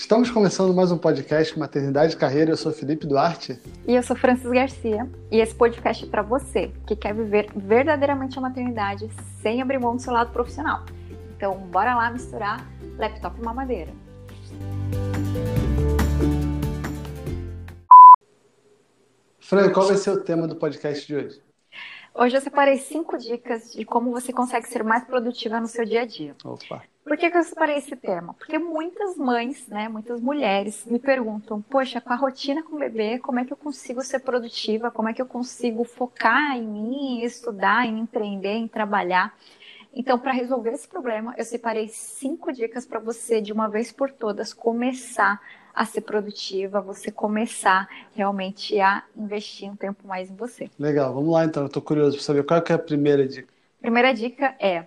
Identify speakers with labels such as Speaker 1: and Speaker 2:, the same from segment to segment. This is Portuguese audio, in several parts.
Speaker 1: Estamos começando mais um podcast Maternidade e Carreira. Eu sou Felipe Duarte.
Speaker 2: E eu sou Francis Garcia. E esse podcast é para você que quer viver verdadeiramente a maternidade sem abrir mão do seu lado profissional. Então, bora lá misturar laptop e mamadeira.
Speaker 1: Fran, qual vai ser o tema do podcast de hoje?
Speaker 2: Hoje eu separei cinco dicas de como você consegue ser mais produtiva no seu dia a dia.
Speaker 1: Opa.
Speaker 2: Por que, que eu separei esse tema? Porque muitas mães, né, muitas mulheres me perguntam, poxa, com a rotina com o bebê, como é que eu consigo ser produtiva? Como é que eu consigo focar em mim, em estudar, em empreender, em trabalhar? Então, para resolver esse problema, eu separei cinco dicas para você, de uma vez por todas, começar a ser produtiva, você começar realmente a investir um tempo mais em você.
Speaker 1: Legal, vamos lá então. Eu estou curioso para saber qual é a primeira dica.
Speaker 2: Primeira dica é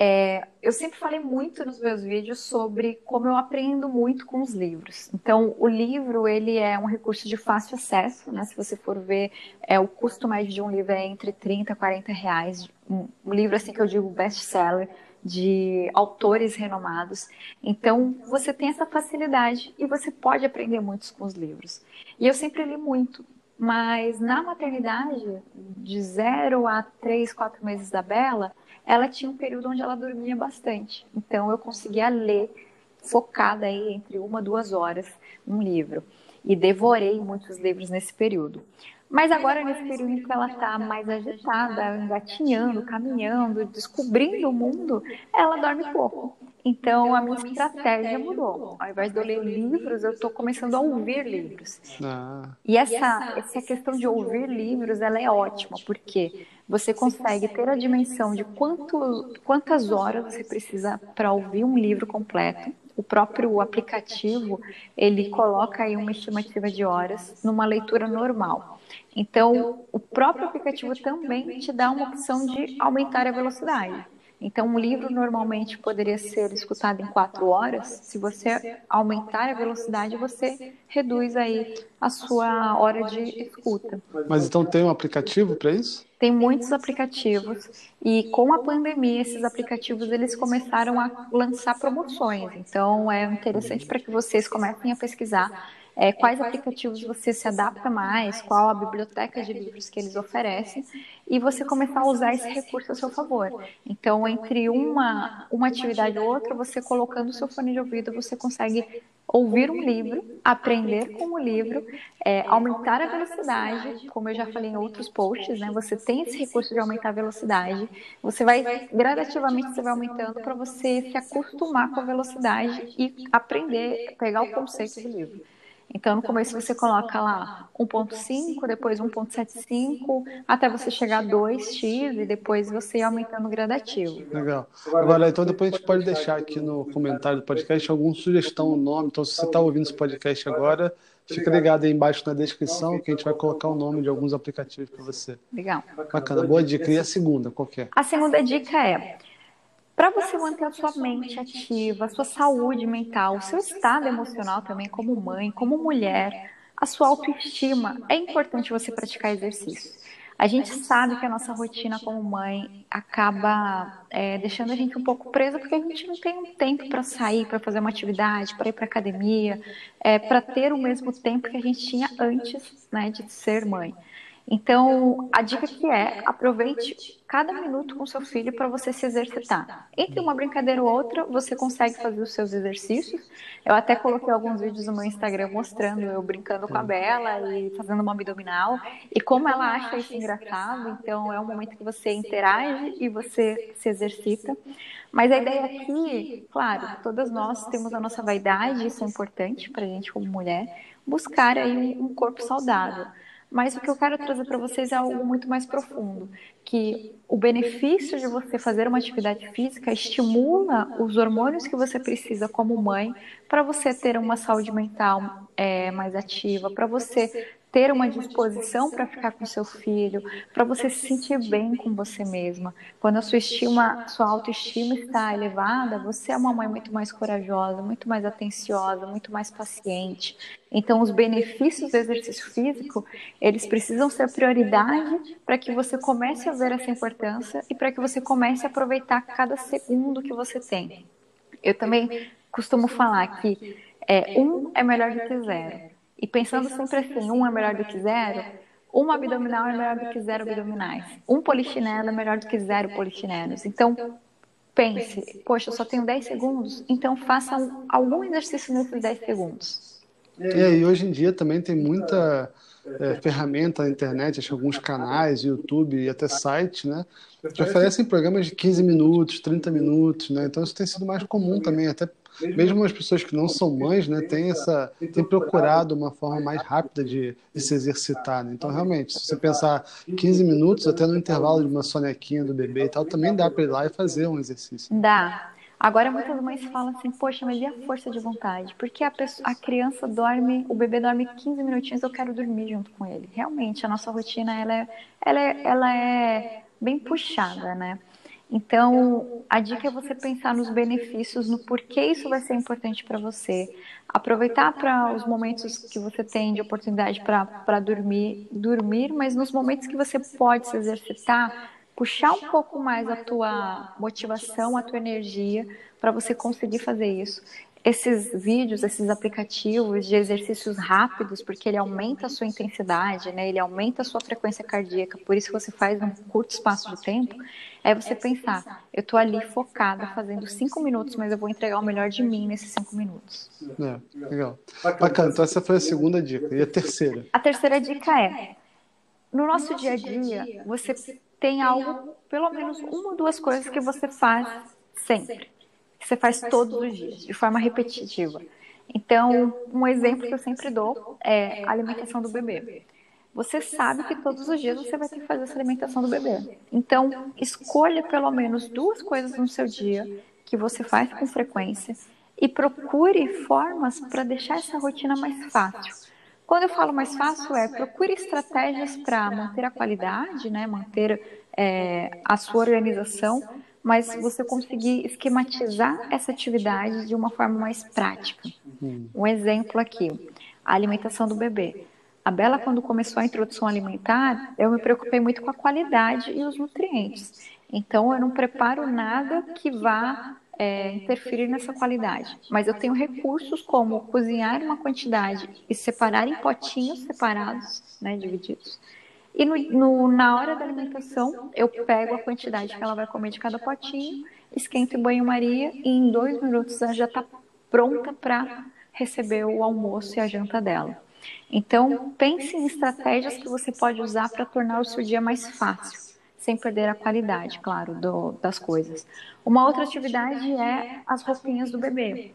Speaker 2: é, eu sempre falei muito nos meus vídeos sobre como eu aprendo muito com os livros. Então, o livro ele é um recurso de fácil acesso, né? Se você for ver, é, o custo médio de um livro é entre 30 e 40 reais. Um, um livro assim que eu digo best-seller de autores renomados. Então, você tem essa facilidade e você pode aprender muito com os livros. E eu sempre li muito. Mas na maternidade, de zero a três, quatro meses da Bela, ela tinha um período onde ela dormia bastante. Então eu conseguia ler focada aí entre uma duas horas um livro e devorei muitos livros nesse período. Mas agora, nesse período em que ela está mais agitada, engatinhando, caminhando, descobrindo o mundo, ela dorme pouco. Então, a minha estratégia mudou. Ao invés de eu ler livros, eu estou começando a ouvir livros. Ah. E essa, essa questão de ouvir livros, ela é ótima, porque você consegue ter a dimensão de quanto, quantas horas você precisa para ouvir um livro completo. O próprio aplicativo, ele coloca aí uma estimativa de horas numa leitura normal. Então, o próprio aplicativo também te dá uma opção de aumentar a velocidade. Então, um livro normalmente poderia ser escutado em quatro horas. Se você aumentar a velocidade, você reduz aí a sua hora de escuta.
Speaker 1: Mas então tem um aplicativo para isso?
Speaker 2: Tem muitos aplicativos e com a pandemia esses aplicativos eles começaram a lançar promoções. Então é interessante para que vocês comecem a pesquisar é, quais aplicativos você se adapta mais, qual a biblioteca de livros que eles oferecem, e você começar a usar esse recurso a seu favor. Então, entre uma, uma atividade e outra, você colocando o seu fone de ouvido, você consegue ouvir um livro, aprender com o livro, é, aumentar a velocidade, como eu já falei em outros posts, né? Você tem esse recurso de aumentar a velocidade. Você vai gradativamente você vai aumentando para você se acostumar com a velocidade e aprender, pegar o conceito do livro. Então, no começo você coloca lá 1.5, depois 1.75, até você chegar a 2x e depois você ir aumentando gradativo.
Speaker 1: Legal. Agora, então depois a gente pode deixar aqui no comentário do podcast alguma sugestão, o nome. Então, se você está ouvindo esse podcast agora, fica ligado aí embaixo na descrição que a gente vai colocar o nome de alguns aplicativos para você.
Speaker 2: Legal.
Speaker 1: Bacana, boa dica. E a segunda, qual é?
Speaker 2: A segunda dica é para você manter a sua mente ativa, a sua saúde mental, o seu estado emocional também, como mãe, como mulher, a sua autoestima, é importante você praticar exercício. A gente sabe que a nossa rotina como mãe acaba é, deixando a gente um pouco presa porque a gente não tem um tempo para sair, para fazer uma atividade, para ir para academia, é, para ter o mesmo tempo que a gente tinha antes né, de ser mãe. Então, a dica que é, aproveite cada minuto com seu filho para você se exercitar. Entre uma brincadeira ou outra, você consegue fazer os seus exercícios. Eu até coloquei alguns vídeos no meu Instagram mostrando eu brincando com a Bela e fazendo uma abdominal. E como ela acha isso engraçado, então é um momento que você interage e você se exercita. Mas a ideia aqui, claro, todas nós temos a nossa vaidade, isso é importante para a gente como mulher, buscar aí um corpo saudável. Mas o que eu quero trazer para vocês é algo muito mais profundo, que o benefício de você fazer uma atividade física estimula os hormônios que você precisa como mãe para você ter uma saúde mental é, mais ativa, para você ter uma disposição para ficar com seu filho, para você se sentir bem com você mesma. Quando a sua estima, sua autoestima está elevada, você é uma mãe muito mais corajosa, muito mais atenciosa, muito mais paciente. Então, os benefícios do exercício físico, eles precisam ser prioridade para que você comece a ver essa importância e para que você comece a aproveitar cada segundo que você tem. Eu também costumo falar que é um é melhor do que zero. E pensando sempre assim, um é melhor do que zero, uma abdominal é melhor do que zero abdominais. Um polichinelo é melhor do que zero polichinelos. Então, pense, poxa, eu só tenho 10 segundos, então faça algum exercício nesses 10 segundos.
Speaker 1: É, e hoje em dia também tem muita é, ferramenta na internet, acho alguns canais, YouTube e até sites, né? Que oferecem programas de 15 minutos, 30 minutos, né? Então isso tem sido mais comum também, até mesmo as pessoas que não são mães, né, têm essa, têm procurado uma forma mais rápida de, de se exercitar. Né? Então, realmente, se você pensar 15 minutos, até no intervalo de uma sonequinha do bebê e tal, também dá para ir lá e fazer um exercício.
Speaker 2: Dá. Agora muitas mães falam assim, poxa, mas e a força de vontade? Porque a, pessoa, a criança dorme, o bebê dorme 15 minutinhos, eu quero dormir junto com ele. Realmente, a nossa rotina, ela é, ela é, ela é bem puxada, né? Então, a dica é você pensar nos benefícios, no porquê isso vai ser importante para você. Aproveitar para os momentos que você tem de oportunidade para dormir, dormir, mas nos momentos que você pode se exercitar, puxar um pouco mais a tua motivação, a tua energia para você conseguir fazer isso. Esses vídeos, esses aplicativos de exercícios rápidos, porque ele aumenta a sua intensidade, né? ele aumenta a sua frequência cardíaca, por isso você faz num curto espaço de tempo, é você pensar, eu estou ali focada fazendo cinco minutos, mas eu vou entregar o melhor de mim nesses cinco minutos.
Speaker 1: É, legal. Bacana, então essa foi a segunda dica. E a terceira?
Speaker 2: A terceira dica é, no nosso dia a dia, você tem algo, pelo menos uma ou duas coisas que você faz sempre. Que você faz todos os dias, de forma repetitiva. Então, um exemplo que eu sempre dou é a alimentação do bebê. Você sabe que todos os dias você vai ter que fazer essa alimentação do bebê. Então, escolha pelo menos duas coisas no seu dia que você faz com frequência e procure formas para deixar essa rotina mais fácil. Quando eu falo mais fácil, é procure estratégias para manter a qualidade, né, manter é, a sua organização, mas você conseguir esquematizar essa atividade de uma forma mais prática. Um exemplo aqui, a alimentação do bebê. A Bela, quando começou a introdução alimentar, eu me preocupei muito com a qualidade e os nutrientes. Então, eu não preparo nada que vá é, interferir nessa qualidade. Mas eu tenho recursos como cozinhar uma quantidade e separar em potinhos separados, né, divididos. E no, no, na hora da alimentação, eu pego a quantidade que ela vai comer de cada potinho, esquento em banho-maria e em dois minutos ela já está pronta para receber o almoço e a janta dela. Então, pense em estratégias que você pode usar para tornar o seu dia mais fácil sem perder a qualidade, claro, do, das coisas. Uma outra atividade é as roupinhas do bebê.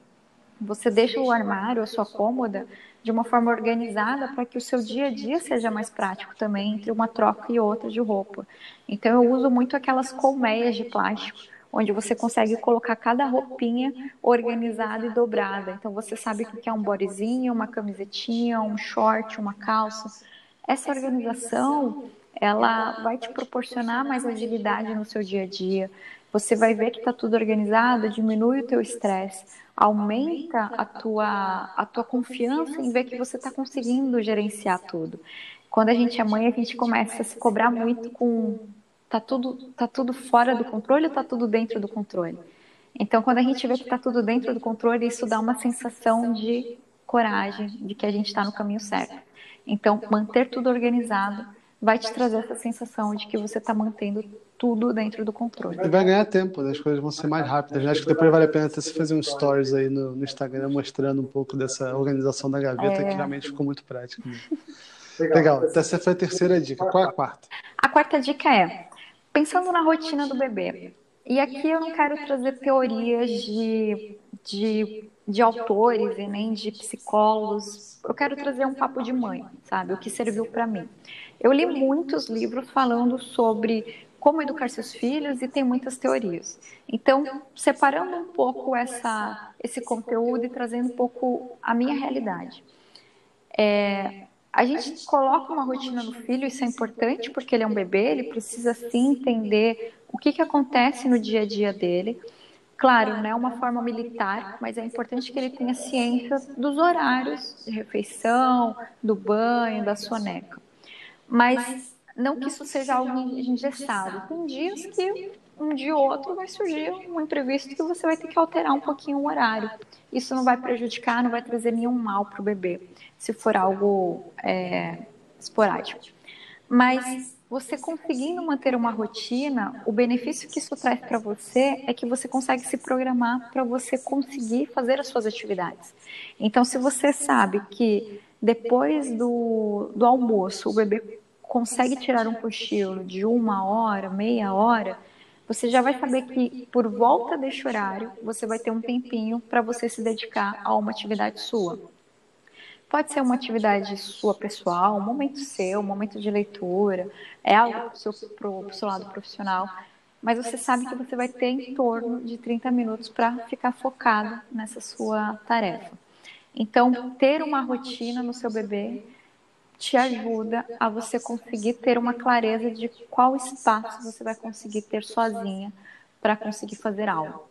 Speaker 2: Você deixa o armário, a sua cômoda, de uma forma organizada para que o seu dia a dia seja mais prático também entre uma troca e outra de roupa. Então eu uso muito aquelas colmeias de plástico, onde você consegue colocar cada roupinha organizada e dobrada. Então você sabe o que é um bodyzinho, uma camisetinha, um short, uma calça. Essa organização ela vai te proporcionar mais agilidade no seu dia a dia. Você vai ver que está tudo organizado, diminui o teu estresse, aumenta a tua, a tua confiança em ver que você está conseguindo gerenciar tudo. Quando a gente é mãe, a gente começa a se cobrar muito com tá tudo, tá tudo fora do controle ou tá tudo dentro do controle. Então, quando a gente vê que está tudo dentro do controle, isso dá uma sensação de coragem, de que a gente está no caminho certo. Então, manter tudo organizado vai te trazer essa sensação de que você está mantendo tudo dentro do controle.
Speaker 1: E vai ganhar tempo, né? as coisas vão ser mais rápidas. Né? Acho que depois vale a pena até se fazer um stories aí no, no, Instagram mostrando um pouco dessa organização da gaveta, é... que realmente ficou muito prático. Legal. Legal. Então, essa foi a terceira dica. Qual é a quarta?
Speaker 2: A quarta dica é, pensando na rotina do bebê. E aqui eu não quero trazer teorias de, de, de autores e nem de psicólogos. Eu quero trazer um papo de mãe, sabe? O que serviu para mim. Eu li muitos livros falando sobre como educar seus filhos e tem muitas teorias. Então, separando um pouco essa, esse conteúdo e trazendo um pouco a minha realidade. É, a gente coloca uma rotina no filho, isso é importante porque ele é um bebê, ele precisa sim entender o que, que acontece no dia a dia dele. Claro, não é uma forma militar, mas é importante que ele tenha ciência dos horários de refeição, do banho, da soneca. Mas não que isso seja algo engessado. Tem dias que um dia ou outro vai surgir um imprevisto que você vai ter que alterar um pouquinho o horário. Isso não vai prejudicar, não vai trazer nenhum mal para o bebê, se for algo é, esporádico. Mas você conseguindo manter uma rotina, o benefício que isso traz para você é que você consegue se programar para você conseguir fazer as suas atividades. Então, se você sabe que depois do, do almoço o bebê consegue tirar um cochilo de uma hora, meia hora, você já vai saber que por volta deste horário você vai ter um tempinho para você se dedicar a uma atividade sua. Pode ser uma atividade sua pessoal, um momento seu, um momento de leitura, é algo para o seu, pro, seu lado profissional, mas você sabe que você vai ter em torno de 30 minutos para ficar focado nessa sua tarefa. Então, ter uma rotina no seu bebê te ajuda a você conseguir ter uma clareza de qual espaço você vai conseguir ter sozinha para conseguir fazer algo.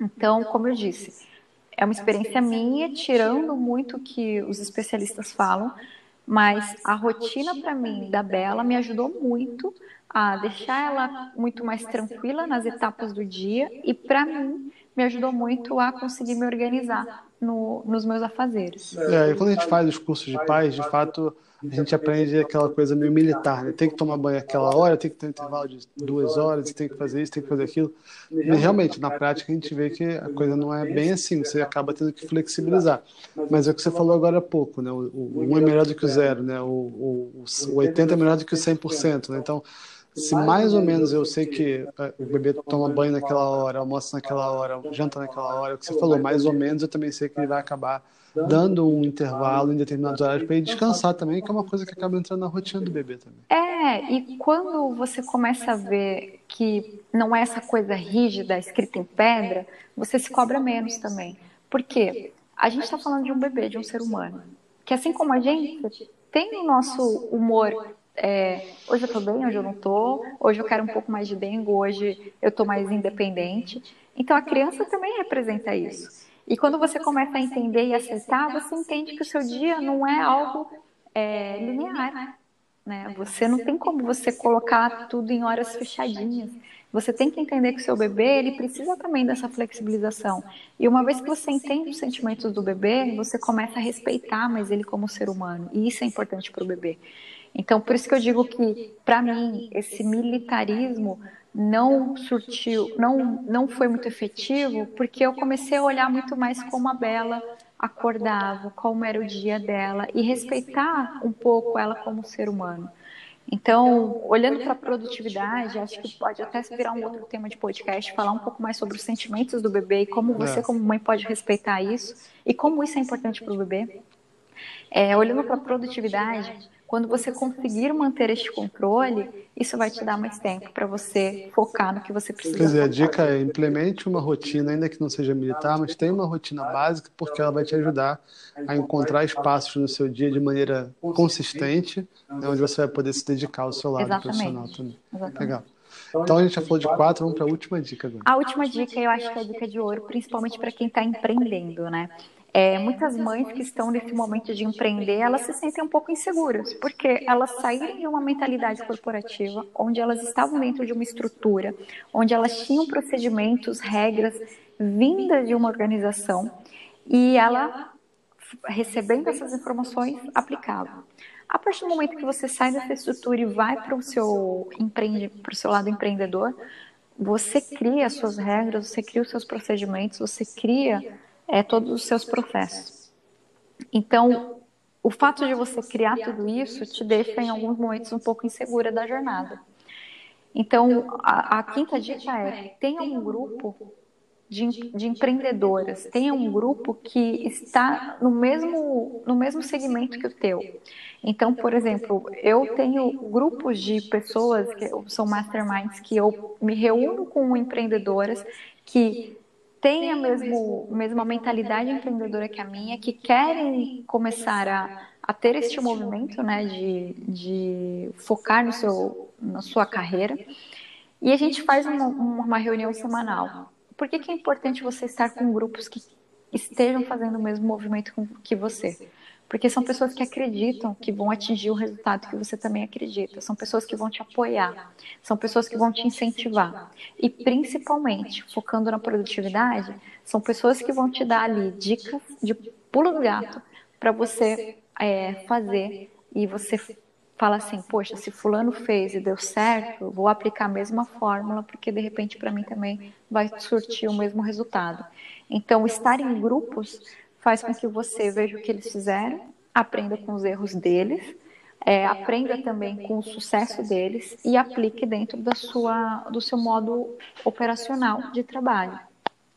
Speaker 2: Então, como eu disse, é uma experiência minha, tirando muito o que os especialistas falam, mas a rotina para mim da Bela me ajudou muito a deixar ela muito mais tranquila nas etapas do dia e para mim me ajudou muito a conseguir me organizar no, nos meus afazeres.
Speaker 1: É, e quando a gente faz os cursos de pais, de fato a gente aprende aquela coisa meio militar, né? Tem que tomar banho aquela hora, tem que ter um intervalo de duas horas, tem que fazer isso, tem que fazer aquilo. E realmente, na prática, a gente vê que a coisa não é bem assim, você acaba tendo que flexibilizar. Mas é o que você falou agora há pouco, né? O, o 1 é melhor do que o zero, né? O, o, o 80 é melhor do que o 100%, né? Então, se mais ou menos eu sei que é, o bebê toma banho naquela hora, almoça naquela hora, janta naquela hora, é o que você falou, mais ou menos eu também sei que ele vai acabar dando um intervalo em determinados horários para ele descansar também, que é uma coisa que acaba entrando na rotina do bebê também.
Speaker 2: É, e quando você começa a ver que não é essa coisa rígida, escrita em pedra, você se cobra menos também. Por quê? A gente está falando de um bebê, de um ser humano, que assim como a gente tem o nosso humor é, hoje eu tô bem, hoje eu não tô, hoje eu quero um pouco mais de dengo, hoje eu tô mais independente. Então a criança também representa isso. E quando você começa a entender e aceitar, você entende que o seu dia não é algo é, linear. Né? Você não tem como você colocar tudo em horas fechadinhas. Você tem que entender que o seu bebê ele precisa também dessa flexibilização. E uma vez que você entende os sentimentos do bebê, você começa a respeitar mais ele como ser humano. E isso é importante para o bebê. Então, por isso que eu digo que, para mim, esse militarismo não surtiu, não, não foi muito efetivo, porque eu comecei a olhar muito mais como a Bela acordava, como era o dia dela e respeitar um pouco ela como ser humano. Então, olhando para a produtividade, acho que pode até virar um outro tema de podcast, falar um pouco mais sobre os sentimentos do bebê e como você, é. como mãe, pode respeitar isso e como isso é importante para o bebê. É, olhando para a produtividade, quando você conseguir manter este controle, isso vai te dar mais tempo para você focar no que você precisa.
Speaker 1: Quer dizer, a dica é implemente uma rotina, ainda que não seja militar, mas tenha uma rotina básica, porque ela vai te ajudar a encontrar espaços no seu dia de maneira consistente, né, onde você vai poder se dedicar ao seu lado Exatamente. profissional também. Exatamente. Legal. Então a gente já falou de quatro, vamos para a última dica agora.
Speaker 2: A última dica eu acho que é a dica de ouro, principalmente para quem está empreendendo, né? É, muitas mães que estão nesse momento de empreender, elas se sentem um pouco inseguras, porque elas saíram de uma mentalidade corporativa, onde elas estavam dentro de uma estrutura, onde elas tinham procedimentos, regras vindas de uma organização, e ela, recebendo essas informações, aplicava. A partir do momento que você sai dessa estrutura e vai para o seu, empreende, para o seu lado empreendedor, você cria as suas regras, você cria os seus procedimentos, você cria é, todos os seus processos. Então, o fato de você criar tudo isso te deixa em alguns momentos um pouco insegura da jornada. Então, a, a quinta dica é: tenha um grupo de, de, empreendedoras, tenha um grupo que está no mesmo, no mesmo segmento que o teu. Então, por exemplo, eu tenho grupos de pessoas que são masterminds que eu me reúno com empreendedoras que têm a mesmo, mesma mentalidade empreendedora que a minha, que querem começar a, a ter este movimento né, de, de focar no seu, na sua carreira. E a gente faz uma, uma reunião semanal. Por que, que é importante você estar com grupos que estejam fazendo o mesmo movimento que você? Porque são pessoas que acreditam que vão atingir o resultado que você também acredita. São pessoas que vão te apoiar. São pessoas que vão te incentivar. E principalmente, focando na produtividade, são pessoas que vão te dar ali dicas de pulo do gato para você é, fazer e você fala assim, poxa, se fulano fez e deu certo, vou aplicar a mesma fórmula, porque de repente para mim também vai surtir o mesmo resultado. Então, estar em grupos faz com que você veja o que eles fizeram, aprenda com os erros deles, é, aprenda também com o sucesso deles e aplique dentro da sua, do seu modo operacional de trabalho.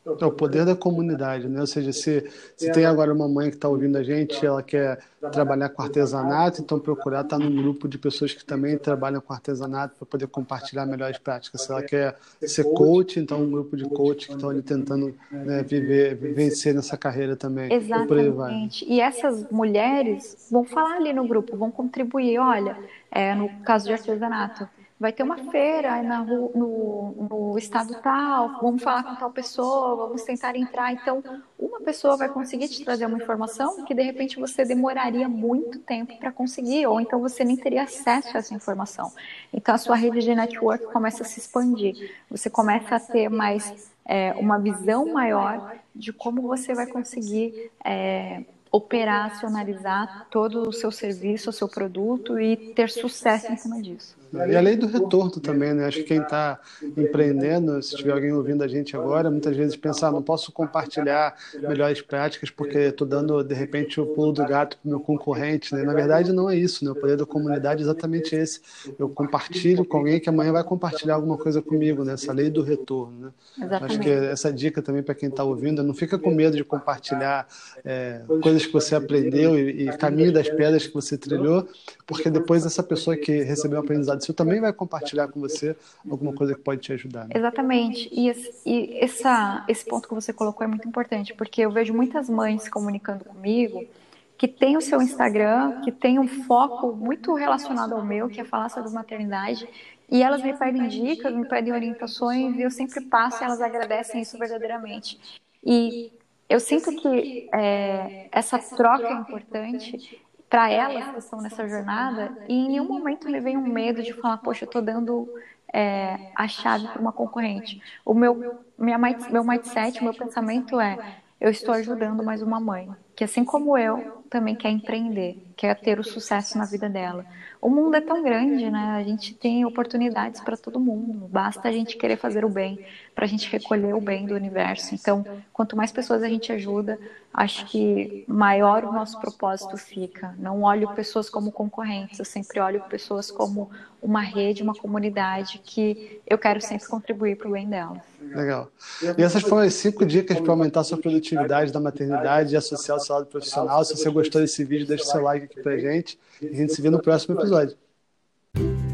Speaker 1: É o poder da comunidade, né? Ou seja, se, se tem agora uma mãe que está ouvindo a gente, ela quer trabalhar com artesanato, então procurar estar tá num grupo de pessoas que também trabalham com artesanato para poder compartilhar melhores práticas. Se ela quer ser coach, então um grupo de coach que estão ali tentando né, viver, vencer nessa carreira também.
Speaker 2: Exatamente. E, e essas mulheres vão falar ali no grupo, vão contribuir. Olha, é, no caso de artesanato, vai ter uma feira na, no, no estado tal, vamos falar com tal pessoa, vamos tentar entrar. Então, uma pessoa vai conseguir te trazer uma informação que de repente você demoraria muito tempo para conseguir, ou então você nem teria acesso a essa informação. Então, a sua rede de network começa a se expandir, você começa a ter mais é, uma visão maior de como você vai conseguir. É, operacionalizar todo o seu serviço, o seu produto e ter sucesso em cima disso.
Speaker 1: E a lei do retorno também, né? Acho que quem está empreendendo, se tiver alguém ouvindo a gente agora, muitas vezes pensa, ah, não posso compartilhar melhores práticas porque estou dando, de repente, o pulo do gato para o meu concorrente, né? Na verdade, não é isso, né? O poder da comunidade é exatamente esse. Eu compartilho com alguém que amanhã vai compartilhar alguma coisa comigo, né? Essa lei do retorno, né? Exatamente. Acho que essa dica também para quem está ouvindo, não fica com medo de compartilhar é, coisas que você aprendeu e, e caminho das pedras que você trilhou, porque depois essa pessoa que recebeu o aprendizado seu também vai compartilhar com você alguma coisa que pode te ajudar. Né?
Speaker 2: Exatamente. E, e essa, esse ponto que você colocou é muito importante, porque eu vejo muitas mães comunicando comigo que tem o seu Instagram, que tem um foco muito relacionado ao meu, que é falar sobre maternidade, e elas me pedem dicas, me pedem orientações, e eu sempre passo e elas agradecem isso verdadeiramente. E eu sinto que é, essa troca é importante para elas que estão nessa jornada e em nenhum momento me vem um medo de falar, poxa, eu estou dando é, a chave para uma concorrente. O meu, minha, meu mindset, meu pensamento é, eu estou ajudando mais uma mãe, que assim como eu, também quer empreender, quer ter o sucesso na vida dela. O mundo é tão grande, né? A gente tem oportunidades para todo mundo. Basta a gente querer fazer o bem, para a gente recolher o bem do universo. Então, quanto mais pessoas a gente ajuda, acho que maior o nosso propósito fica. Não olho pessoas como concorrentes, eu sempre olho pessoas como uma rede, uma comunidade que eu quero sempre contribuir para o bem delas.
Speaker 1: Legal. E essas foram as cinco dicas para aumentar a sua produtividade da maternidade e associar o salário profissional. Se você gostou desse vídeo, deixa o seu like aqui pra gente. E a gente se vê no próximo episódio.